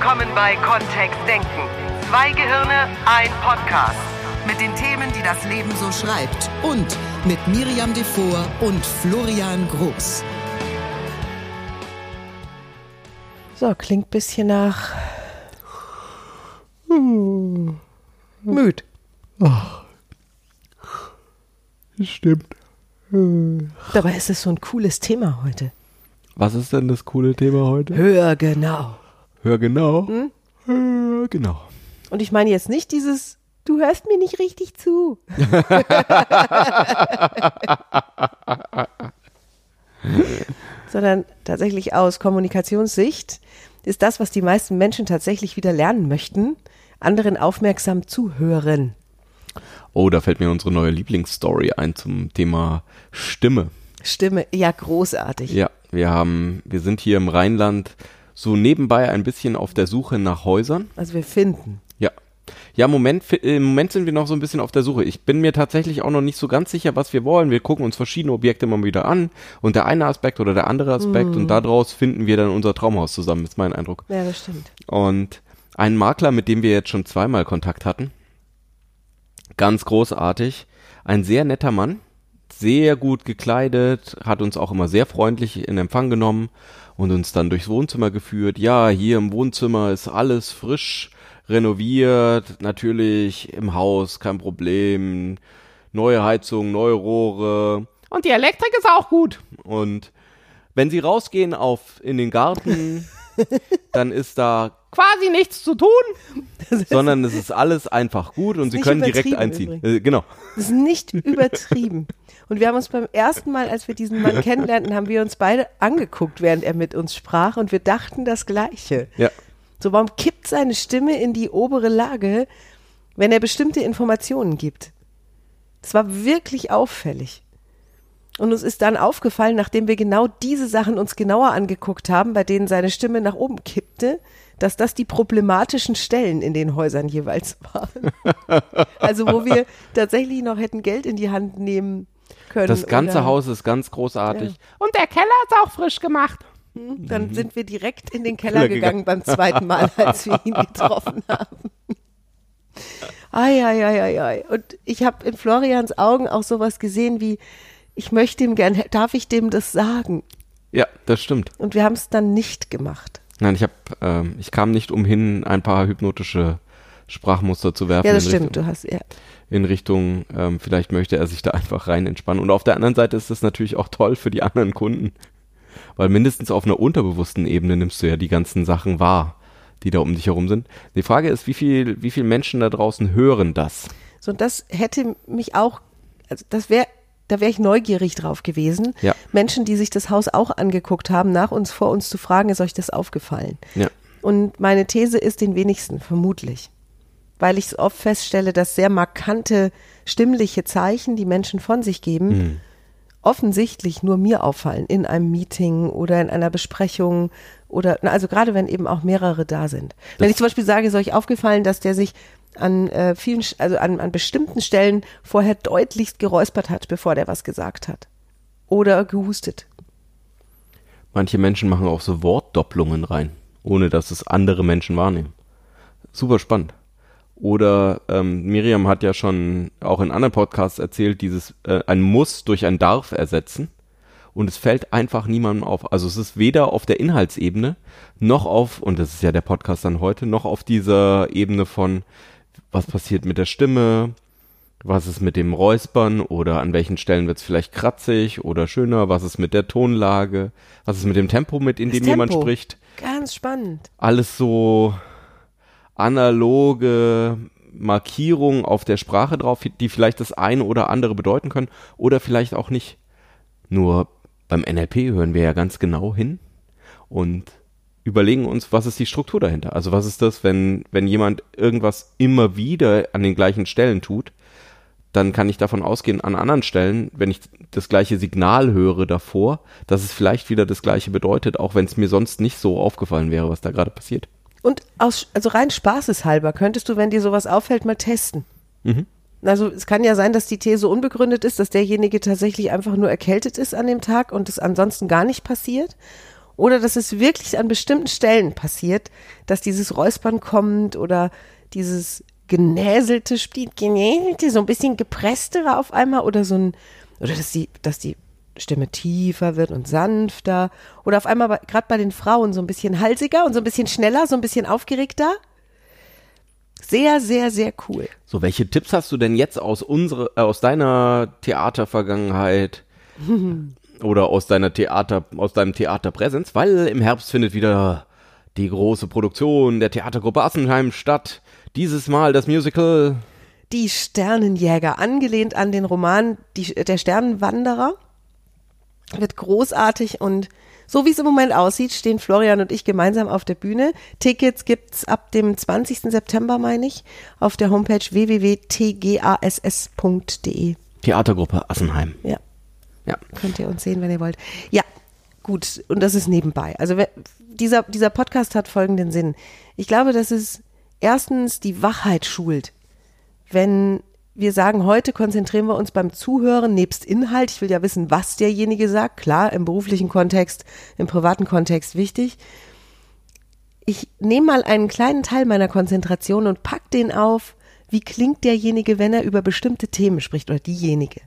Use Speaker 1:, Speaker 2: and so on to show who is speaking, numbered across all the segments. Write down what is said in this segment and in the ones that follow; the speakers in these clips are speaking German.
Speaker 1: willkommen bei Kontext Denken. Zwei Gehirne, ein Podcast.
Speaker 2: Mit den Themen, die das Leben so schreibt. Und mit Miriam Devor und Florian Groß.
Speaker 3: So, klingt bisschen nach. Müd.
Speaker 4: Stimmt.
Speaker 3: Dabei ist es so ein cooles Thema heute.
Speaker 4: Was ist denn das coole Thema heute?
Speaker 3: Hör genau.
Speaker 4: Hör genau. Hör genau.
Speaker 3: Und ich meine jetzt nicht dieses, du hörst mir nicht richtig zu. Sondern tatsächlich aus Kommunikationssicht ist das, was die meisten Menschen tatsächlich wieder lernen möchten, anderen aufmerksam zuhören.
Speaker 4: Oh, da fällt mir unsere neue Lieblingsstory ein zum Thema Stimme.
Speaker 3: Stimme, ja, großartig.
Speaker 4: Ja, wir haben, wir sind hier im Rheinland so nebenbei ein bisschen auf der Suche nach Häusern.
Speaker 3: Also wir finden.
Speaker 4: Ja. Ja, im Moment, im Moment sind wir noch so ein bisschen auf der Suche. Ich bin mir tatsächlich auch noch nicht so ganz sicher, was wir wollen. Wir gucken uns verschiedene Objekte immer wieder an und der eine Aspekt oder der andere Aspekt und daraus finden wir dann unser Traumhaus zusammen, ist mein Eindruck.
Speaker 3: Ja, das stimmt.
Speaker 4: Und ein Makler, mit dem wir jetzt schon zweimal Kontakt hatten, ganz großartig, ein sehr netter Mann, sehr gut gekleidet, hat uns auch immer sehr freundlich in Empfang genommen und uns dann durchs Wohnzimmer geführt. Ja, hier im Wohnzimmer ist alles frisch renoviert, natürlich im Haus kein Problem, neue Heizung, neue Rohre und die Elektrik ist auch gut. Und wenn sie rausgehen auf in den Garten, dann ist da quasi nichts zu tun, sondern es ist alles einfach gut und sie können direkt einziehen. Äh, genau.
Speaker 3: Das ist nicht übertrieben. Und wir haben uns beim ersten Mal, als wir diesen Mann kennenlernten, haben wir uns beide angeguckt, während er mit uns sprach und wir dachten das Gleiche.
Speaker 4: Ja.
Speaker 3: So, warum kippt seine Stimme in die obere Lage, wenn er bestimmte Informationen gibt? Das war wirklich auffällig. Und uns ist dann aufgefallen, nachdem wir genau diese Sachen uns genauer angeguckt haben, bei denen seine Stimme nach oben kippte, dass das die problematischen Stellen in den Häusern jeweils waren. also wo wir tatsächlich noch hätten Geld in die Hand nehmen können.
Speaker 4: Das ganze
Speaker 3: oder-
Speaker 4: Haus ist ganz großartig. Und der Keller ist auch frisch gemacht.
Speaker 3: Dann sind wir direkt in den Keller
Speaker 4: Keller
Speaker 3: gegangen beim zweiten Mal, als wir ihn getroffen haben. Ai, ai, ai, ai, ai. Und ich habe in Florians Augen auch sowas gesehen wie, ich möchte ihm gern, darf ich dem das sagen?
Speaker 4: Ja, das stimmt.
Speaker 3: Und wir haben es dann nicht gemacht.
Speaker 4: Nein, ich habe, ähm, ich kam nicht umhin, ein paar hypnotische Sprachmuster zu werfen.
Speaker 3: Ja, das stimmt.
Speaker 4: Richtung,
Speaker 3: Du hast, ja.
Speaker 4: in Richtung, ähm, vielleicht möchte er sich da einfach rein entspannen. Und auf der anderen Seite ist das natürlich auch toll für die anderen Kunden, weil mindestens auf einer unterbewussten Ebene nimmst du ja die ganzen Sachen wahr, die da um dich herum sind. Die Frage ist, wie viel, wie viel Menschen da draußen hören das?
Speaker 3: So, und das hätte mich auch, also das wäre, da wäre ich neugierig drauf gewesen.
Speaker 4: Ja.
Speaker 3: Menschen, die sich das Haus auch angeguckt haben, nach uns vor uns zu fragen, ist euch das aufgefallen?
Speaker 4: Ja.
Speaker 3: Und meine These ist den wenigsten, vermutlich. Weil ich so oft feststelle, dass sehr markante stimmliche Zeichen, die Menschen von sich geben, offensichtlich nur mir auffallen in einem Meeting oder in einer Besprechung oder, also gerade wenn eben auch mehrere da sind. wenn ich zum Beispiel sage, ist euch aufgefallen, dass der sich an äh, vielen, also an, an bestimmten Stellen vorher deutlichst geräuspert hat, bevor der was gesagt hat. Oder gehustet.
Speaker 4: Manche Menschen machen auch so Wortdopplungen rein, ohne dass es andere Menschen wahrnehmen. Super spannend. Oder ähm, Miriam hat ja schon auch in anderen Podcasts erzählt, dieses äh, ein Muss durch ein Darf ersetzen. Und es fällt einfach niemandem auf. Also es ist weder auf der Inhaltsebene noch auf, und das ist ja der Podcast dann heute, noch auf dieser Ebene von, was passiert mit der Stimme, was ist mit dem Räuspern oder an welchen Stellen wird es vielleicht kratzig oder schöner, was ist mit der Tonlage, was ist mit dem Tempo, mit in dem jemand
Speaker 3: Tempo.
Speaker 4: spricht.
Speaker 3: Ganz spannend.
Speaker 4: Alles so analoge Markierungen auf der Sprache drauf, die vielleicht das eine oder andere bedeuten können oder vielleicht auch nicht. Nur beim NLP hören wir ja ganz genau hin und überlegen uns, was ist die Struktur dahinter? Also was ist das, wenn, wenn jemand irgendwas immer wieder an den gleichen Stellen tut, dann kann ich davon ausgehen, an anderen Stellen, wenn ich das gleiche Signal höre davor, dass es vielleicht wieder das gleiche bedeutet, auch wenn es mir sonst nicht so aufgefallen wäre, was da gerade passiert.
Speaker 3: Und aus, also rein spaßeshalber könntest du, wenn dir sowas auffällt, mal testen. Also es kann ja sein, dass die These unbegründet ist, dass derjenige tatsächlich einfach nur erkältet ist an dem Tag und es ansonsten gar nicht passiert. Oder dass es wirklich an bestimmten Stellen passiert, dass dieses Räuspern kommt oder dieses genäselte Spiel, genäselte, so ein bisschen gepresstere auf einmal oder so ein, oder dass die, dass die Stimme tiefer wird und sanfter oder auf einmal gerade bei den Frauen so ein bisschen halsiger und so ein bisschen schneller, so ein bisschen aufgeregter. Sehr, sehr, sehr cool.
Speaker 4: So, welche Tipps hast du denn jetzt aus unsere, äh, aus deiner Theatervergangenheit oder aus deiner Theater, aus deinem Theaterpräsenz? Weil im Herbst findet wieder die große Produktion der Theatergruppe Assenheim statt. Dieses Mal das Musical.
Speaker 3: Die Sternenjäger, angelehnt an den Roman die, Der Sternenwanderer. Wird großartig und so wie es im Moment aussieht, stehen Florian und ich gemeinsam auf der Bühne. Tickets gibt's ab dem 20. September, meine ich, auf der Homepage www.tgass.de.
Speaker 4: Theatergruppe Assenheim.
Speaker 3: Ja.
Speaker 4: Ja.
Speaker 3: Könnt ihr uns sehen, wenn ihr wollt. Ja, gut. Und das ist nebenbei. Also dieser, dieser Podcast hat folgenden Sinn. Ich glaube, dass es erstens die Wachheit schult. Wenn wir sagen, heute konzentrieren wir uns beim Zuhören nebst Inhalt. Ich will ja wissen, was derjenige sagt. Klar, im beruflichen Kontext, im privaten Kontext wichtig. Ich nehme mal einen kleinen Teil meiner Konzentration und pack den auf, wie klingt derjenige, wenn er über bestimmte Themen spricht oder diejenige.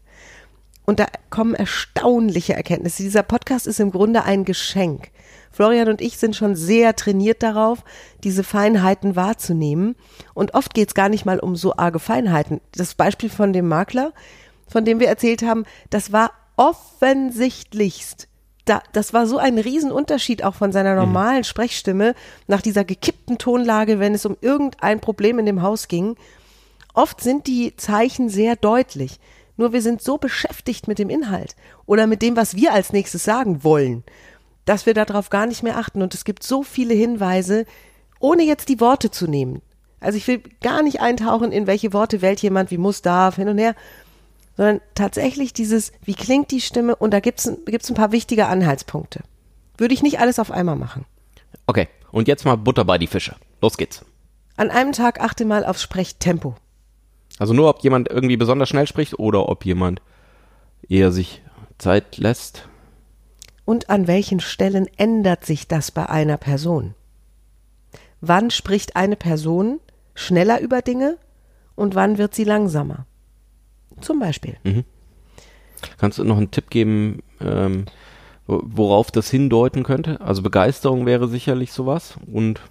Speaker 3: Und da kommen erstaunliche Erkenntnisse. Dieser Podcast ist im Grunde ein Geschenk. Florian und ich sind schon sehr trainiert darauf, diese Feinheiten wahrzunehmen. Und oft geht es gar nicht mal um so arge Feinheiten. Das Beispiel von dem Makler, von dem wir erzählt haben, das war offensichtlichst. Da, das war so ein Riesenunterschied auch von seiner normalen Sprechstimme nach dieser gekippten Tonlage, wenn es um irgendein Problem in dem Haus ging. Oft sind die Zeichen sehr deutlich. Nur wir sind so beschäftigt mit dem Inhalt oder mit dem, was wir als nächstes sagen wollen, dass wir darauf gar nicht mehr achten. Und es gibt so viele Hinweise, ohne jetzt die Worte zu nehmen. Also ich will gar nicht eintauchen, in welche Worte wählt jemand, wie muss, darf, hin und her, sondern tatsächlich dieses, wie klingt die Stimme und da gibt's ein, gibt's ein paar wichtige Anhaltspunkte. Würde ich nicht alles auf einmal machen.
Speaker 4: Okay, und jetzt mal Butter bei die Fische. Los geht's.
Speaker 3: An einem Tag achte mal aufs Sprechtempo.
Speaker 4: Also nur, ob jemand irgendwie besonders schnell spricht oder ob jemand eher sich Zeit lässt.
Speaker 3: Und an welchen Stellen ändert sich das bei einer Person? Wann spricht eine Person schneller über Dinge und wann wird sie langsamer? Zum Beispiel.
Speaker 4: Kannst du noch einen Tipp geben, ähm, wo- worauf das hindeuten könnte? Also Begeisterung wäre sicherlich sowas und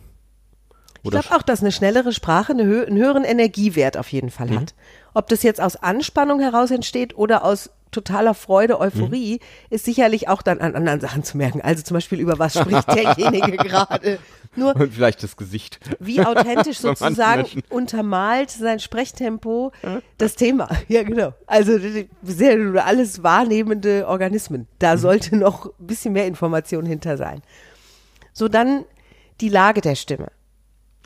Speaker 3: Ich glaube auch, dass eine schnellere Sprache eine hö einen höheren Energiewert auf jeden Fall hat. Ob das jetzt aus Anspannung heraus entsteht oder aus totaler Freude, Euphorie, ist sicherlich auch dann an anderen Sachen zu merken. Also zum Beispiel über was spricht derjenige gerade. Nur
Speaker 4: und vielleicht das Gesicht.
Speaker 3: wie authentisch sozusagen untermalt sein Sprechtempo das Thema. Ja, genau. Also sehr alles wahrnehmende Organismen. Da sollte noch ein bisschen mehr Information hinter sein. So dann die Lage der Stimme.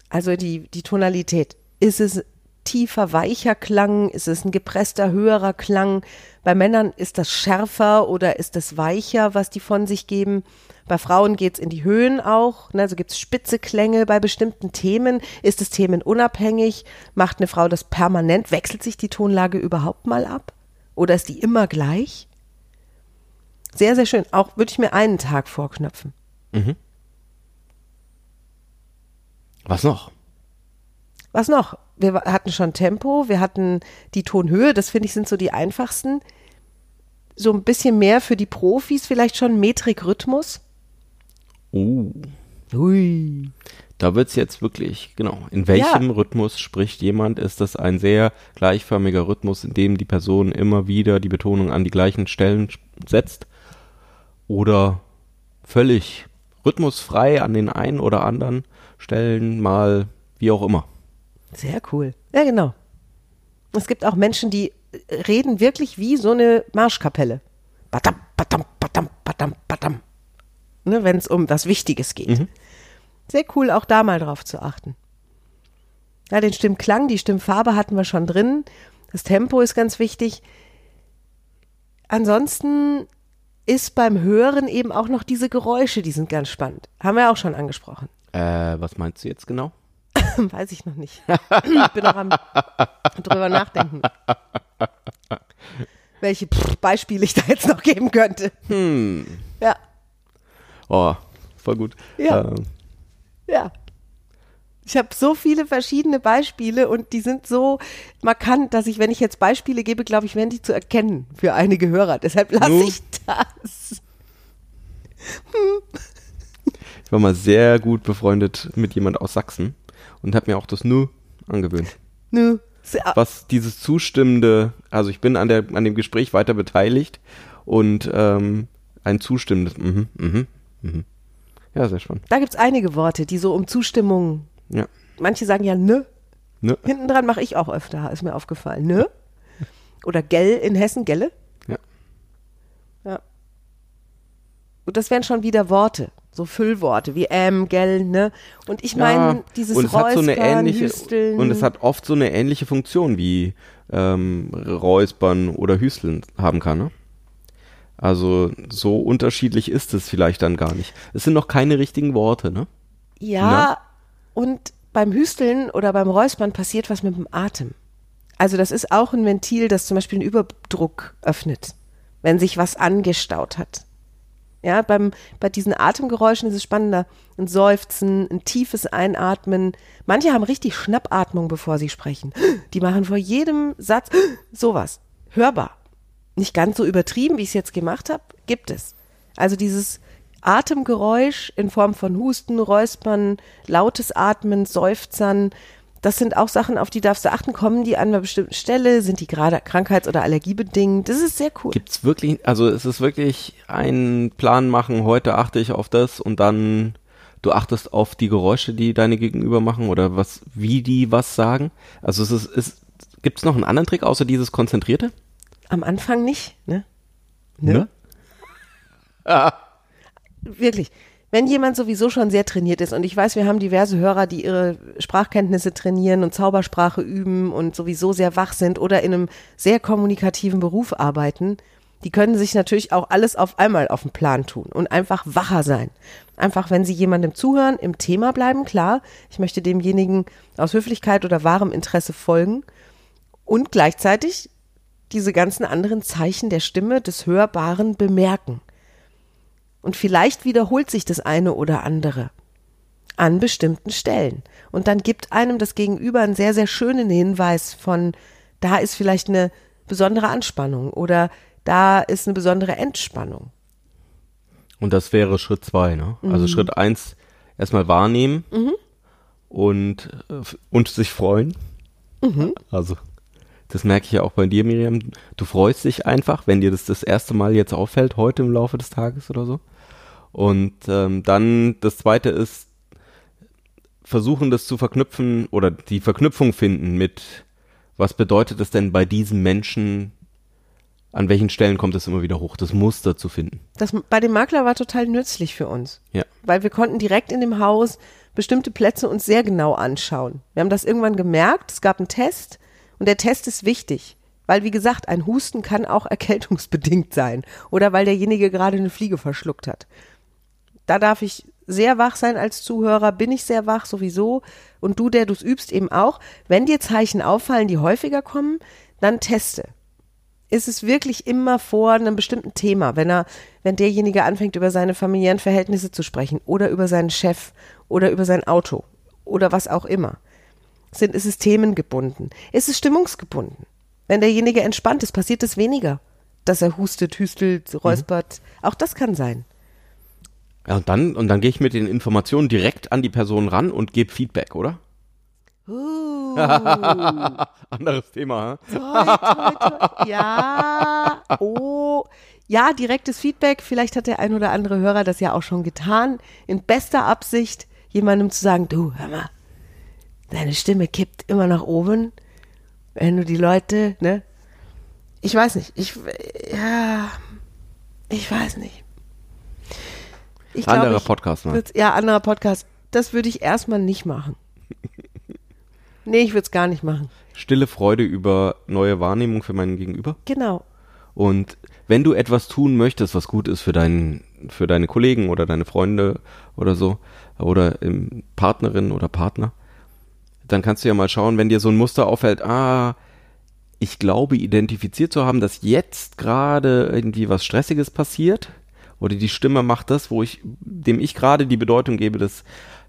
Speaker 3: Also die, die Tonalität. Ist es tiefer, weicher Klang? Ist es ein gepresster, höherer Klang? Bei Männern ist das schärfer oder ist das weicher, was die von sich geben? Bei Frauen geht's in die Höhen auch. Ne? Also gibt's spitze Klänge bei bestimmten Themen. Ist es themenunabhängig? Macht eine Frau das permanent? Wechselt sich die Tonlage überhaupt mal ab? Oder ist die immer gleich? Sehr, sehr schön. Auch würde ich mir einen Tag vorknöpfen.
Speaker 4: Was noch?
Speaker 3: Was noch? Wir hatten schon Tempo, wir hatten die Tonhöhe, das finde ich sind so die einfachsten. So ein bisschen mehr für die Profis, vielleicht schon Metrik, Rhythmus.
Speaker 4: Oh,
Speaker 3: Ui.
Speaker 4: da wird's jetzt wirklich, genau. In welchem Rhythmus spricht jemand? Ist das ein sehr gleichförmiger Rhythmus, in dem die Person immer wieder die Betonung an die gleichen Stellen setzt? Oder völlig rhythmusfrei an den einen oder anderen Stellen mal, wie auch immer?
Speaker 3: Sehr cool. Ja, genau. Es gibt auch Menschen, die äh, reden wirklich wie so eine Marschkapelle. Badam, badam, badam, badam, badam. Ne, Wenn es um was Wichtiges geht. Sehr cool, auch da mal drauf zu achten. Ja, den Stimmklang, die Stimmfarbe hatten wir schon drin. Das Tempo ist ganz wichtig. Ansonsten ist beim Hören eben auch noch diese Geräusche, die sind ganz spannend. Haben wir auch schon angesprochen.
Speaker 4: Äh, was meinst du jetzt genau?
Speaker 3: Weiß ich noch nicht. Ich bin noch am drüber nachdenken. Welche Pff, Beispiele ich da jetzt noch geben könnte. Ja,
Speaker 4: Oh, voll gut.
Speaker 3: Ja.
Speaker 4: Ähm,
Speaker 3: Ja. Ich habe so viele verschiedene Beispiele und die sind so markant, dass ich, wenn ich jetzt Beispiele gebe, glaube ich, werden die zu erkennen für einige Hörer. Deshalb lasse ich das.
Speaker 4: Ich war mal sehr gut befreundet mit jemand aus Sachsen und habe mir auch das Nu angewöhnt.
Speaker 3: Nö. Sehr-
Speaker 4: was dieses zustimmende, also ich bin an der an dem Gespräch weiter beteiligt und ähm, ein zustimmendes, mhm, mhm, mhm. Ja, sehr spannend.
Speaker 3: Da gibt's einige Worte, die so um Zustimmung.
Speaker 4: Ja.
Speaker 3: Manche sagen ja ne.
Speaker 4: Ne?
Speaker 3: Hinten dran mache ich auch öfter, ist mir aufgefallen. Ne? Oder gell in Hessen, gelle?
Speaker 4: Ja.
Speaker 3: Ja. Und das wären schon wieder Worte, so Füllworte wie ähm, gell, ne? Und ich meine, dieses
Speaker 4: und es hat so eine
Speaker 3: Räuspern,
Speaker 4: ähnliche
Speaker 3: Hüsteln.
Speaker 4: und es hat oft so eine ähnliche Funktion wie ähm, Räuspern oder Hüsteln haben kann. Ne? Also so unterschiedlich ist es vielleicht dann gar nicht. Es sind noch keine richtigen Worte, ne?
Speaker 3: Ja, und beim Hüsteln oder beim Räuspern passiert was mit dem Atem. Also das ist auch ein Ventil, das zum Beispiel einen Überdruck öffnet, wenn sich was angestaut hat. Ja, beim, bei diesen Atemgeräuschen ist es spannender. Ein Seufzen, ein tiefes Einatmen. Manche haben richtig Schnappatmung, bevor sie sprechen. Die machen vor jedem Satz sowas. Hörbar. Nicht ganz so übertrieben, wie ich es jetzt gemacht habe, gibt es. Also dieses Atemgeräusch in Form von Husten, Räuspern, lautes Atmen, Seufzern, das sind auch Sachen, auf die darfst du achten. Kommen die an einer bestimmten Stelle? Sind die gerade krankheits- oder allergiebedingt? Das ist sehr cool.
Speaker 4: Gibt's wirklich, also es ist wirklich ein Plan machen, heute achte ich auf das und dann du achtest auf die Geräusche, die deine Gegenüber machen oder was, wie die was sagen. Also es ist, ist gibt's noch einen anderen Trick außer dieses Konzentrierte?
Speaker 3: Am Anfang nicht, ne? Ne? Wirklich. Wenn jemand sowieso schon sehr trainiert ist und ich weiß, wir haben diverse Hörer, die ihre Sprachkenntnisse trainieren und Zaubersprache üben und sowieso sehr wach sind oder in einem sehr kommunikativen Beruf arbeiten, die können sich natürlich auch alles auf einmal auf den Plan tun und einfach wacher sein. Einfach, wenn sie jemandem zuhören, im Thema bleiben, klar. Ich möchte demjenigen aus Höflichkeit oder wahrem Interesse folgen und gleichzeitig diese ganzen anderen Zeichen der Stimme, des Hörbaren bemerken. Und vielleicht wiederholt sich das eine oder andere an bestimmten Stellen. Und dann gibt einem das Gegenüber einen sehr, sehr schönen Hinweis von, da ist vielleicht eine besondere Anspannung oder da ist eine besondere Entspannung.
Speaker 4: Und das wäre Schritt zwei, ne?
Speaker 3: Mhm.
Speaker 4: Also Schritt eins, erstmal wahrnehmen und, äh, und sich freuen.
Speaker 3: Mhm.
Speaker 4: Also, das merke ich ja auch bei dir, Miriam. Du freust dich einfach, wenn dir das das erste Mal jetzt auffällt, heute im Laufe des Tages oder so. Und ähm, dann das zweite ist, versuchen das zu verknüpfen oder die Verknüpfung finden mit, was bedeutet es denn bei diesem Menschen, an welchen Stellen kommt es immer wieder hoch, das Muster zu finden.
Speaker 3: Das bei dem Makler war total nützlich für uns.
Speaker 4: Ja.
Speaker 3: Weil wir konnten direkt in dem Haus bestimmte Plätze uns sehr genau anschauen. Wir haben das irgendwann gemerkt, es gab einen Test und der Test ist wichtig. Weil, wie gesagt, ein Husten kann auch erkältungsbedingt sein oder weil derjenige gerade eine Fliege verschluckt hat. Da darf ich sehr wach sein als Zuhörer, bin ich sehr wach sowieso und du, der du es übst, eben auch. Wenn dir Zeichen auffallen, die häufiger kommen, dann teste ist es wirklich immer vor einem bestimmten Thema, wenn er, wenn derjenige anfängt, über seine familiären Verhältnisse zu sprechen oder über seinen Chef oder über sein Auto oder was auch immer. Sind, ist es themengebunden? Ist es stimmungsgebunden? Wenn derjenige entspannt ist, passiert es weniger, dass er hustet, hüstelt, räuspert. Auch das kann sein.
Speaker 4: Ja, und dann, und dann gehe ich mit den Informationen direkt an die Person ran und gebe Feedback, oder?
Speaker 3: Uh,
Speaker 4: Anderes Thema,
Speaker 3: toi, toi, toi. Ja, oh, ja, direktes Feedback. Vielleicht hat der ein oder andere Hörer das ja auch schon getan. In bester Absicht, jemandem zu sagen, du, hör mal, deine Stimme kippt immer nach oben, wenn du die Leute, ne? Ich weiß nicht, ich, ja, ich weiß nicht. Ich glaub,
Speaker 4: Anderer
Speaker 3: ich
Speaker 4: Podcast, ne?
Speaker 3: Ja, anderer Podcast. Das würde ich erstmal nicht machen. Nee, ich würde es gar nicht machen.
Speaker 4: Stille Freude über neue Wahrnehmung für meinen Gegenüber.
Speaker 3: Genau.
Speaker 4: Und wenn du etwas tun möchtest, was gut ist für deinen, für deine Kollegen oder deine Freunde oder so, oder ähm, Partnerin oder Partner, dann kannst du ja mal schauen, wenn dir so ein Muster auffällt, ah, ich glaube identifiziert zu haben, dass jetzt gerade irgendwie was Stressiges passiert Oder die Stimme macht das, wo ich, dem ich gerade die Bedeutung gebe, dass,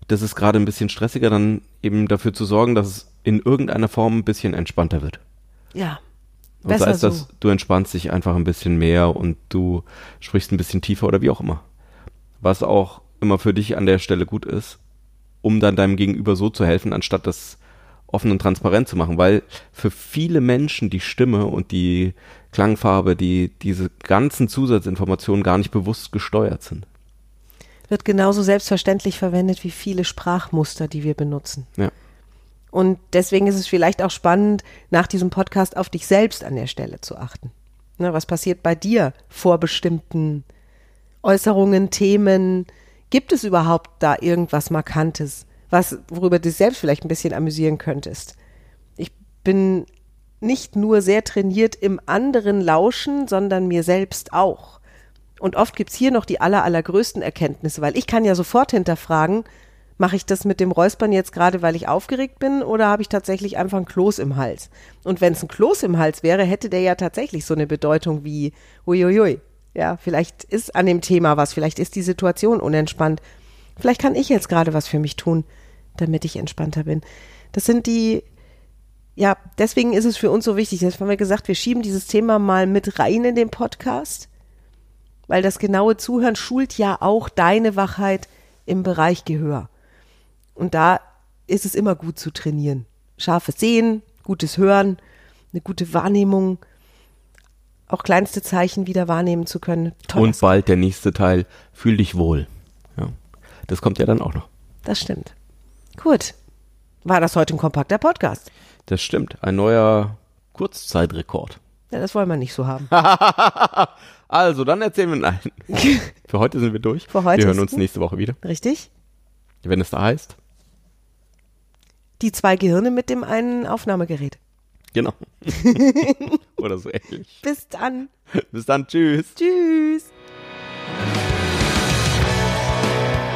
Speaker 4: das ist gerade ein bisschen stressiger, dann eben dafür zu sorgen, dass es in irgendeiner Form ein bisschen entspannter wird.
Speaker 3: Ja.
Speaker 4: Und
Speaker 3: Besser
Speaker 4: sei es,
Speaker 3: so.
Speaker 4: dass du entspannst dich einfach ein bisschen mehr und du sprichst ein bisschen tiefer oder wie auch immer. Was auch immer für dich an der Stelle gut ist, um dann deinem Gegenüber so zu helfen, anstatt das offen und transparent zu machen, weil für viele Menschen die Stimme und die Klangfarbe, die diese ganzen Zusatzinformationen gar nicht bewusst gesteuert sind.
Speaker 3: Wird genauso selbstverständlich verwendet wie viele Sprachmuster, die wir benutzen.
Speaker 4: Ja.
Speaker 3: Und deswegen ist es vielleicht auch spannend, nach diesem Podcast auf dich selbst an der Stelle zu achten. Ne, was passiert bei dir vor bestimmten Äußerungen, Themen? Gibt es überhaupt da irgendwas Markantes, was, worüber du dich selbst vielleicht ein bisschen amüsieren könntest? Ich bin nicht nur sehr trainiert im anderen Lauschen, sondern mir selbst auch. Und oft gibt's hier noch die aller, allergrößten Erkenntnisse, weil ich kann ja sofort hinterfragen, mache ich das mit dem Räuspern jetzt gerade, weil ich aufgeregt bin oder habe ich tatsächlich einfach ein Kloß im Hals? Und wenn es ein Kloß im Hals wäre, hätte der ja tatsächlich so eine Bedeutung wie uiuiui. Ja, vielleicht ist an dem Thema was, vielleicht ist die Situation unentspannt. Vielleicht kann ich jetzt gerade was für mich tun, damit ich entspannter bin. Das sind die, ja, deswegen ist es für uns so wichtig. Jetzt haben wir gesagt, wir schieben dieses Thema mal mit rein in den Podcast, weil das genaue Zuhören schult ja auch deine Wachheit im Bereich Gehör. Und da ist es immer gut zu trainieren. Scharfes Sehen, gutes Hören, eine gute Wahrnehmung, auch kleinste Zeichen wieder wahrnehmen zu können. Toll.
Speaker 4: Und bald der nächste Teil, fühl dich wohl. Ja. Das kommt ja dann auch noch.
Speaker 3: Das stimmt. Gut. War das heute ein kompakter Podcast?
Speaker 4: Das stimmt. Ein neuer Kurzzeitrekord.
Speaker 3: Ja, das wollen wir nicht so haben.
Speaker 4: Also, dann erzählen wir nein. Für heute sind wir durch.
Speaker 3: Für heute
Speaker 4: wir hören uns nächste Woche wieder,
Speaker 3: Richtig?
Speaker 4: wenn es da heißt.
Speaker 3: Die zwei Gehirne mit dem einen Aufnahmegerät.
Speaker 4: Genau. Oder so ähnlich.
Speaker 3: Bis dann.
Speaker 4: Bis dann, tschüss.
Speaker 3: Tschüss.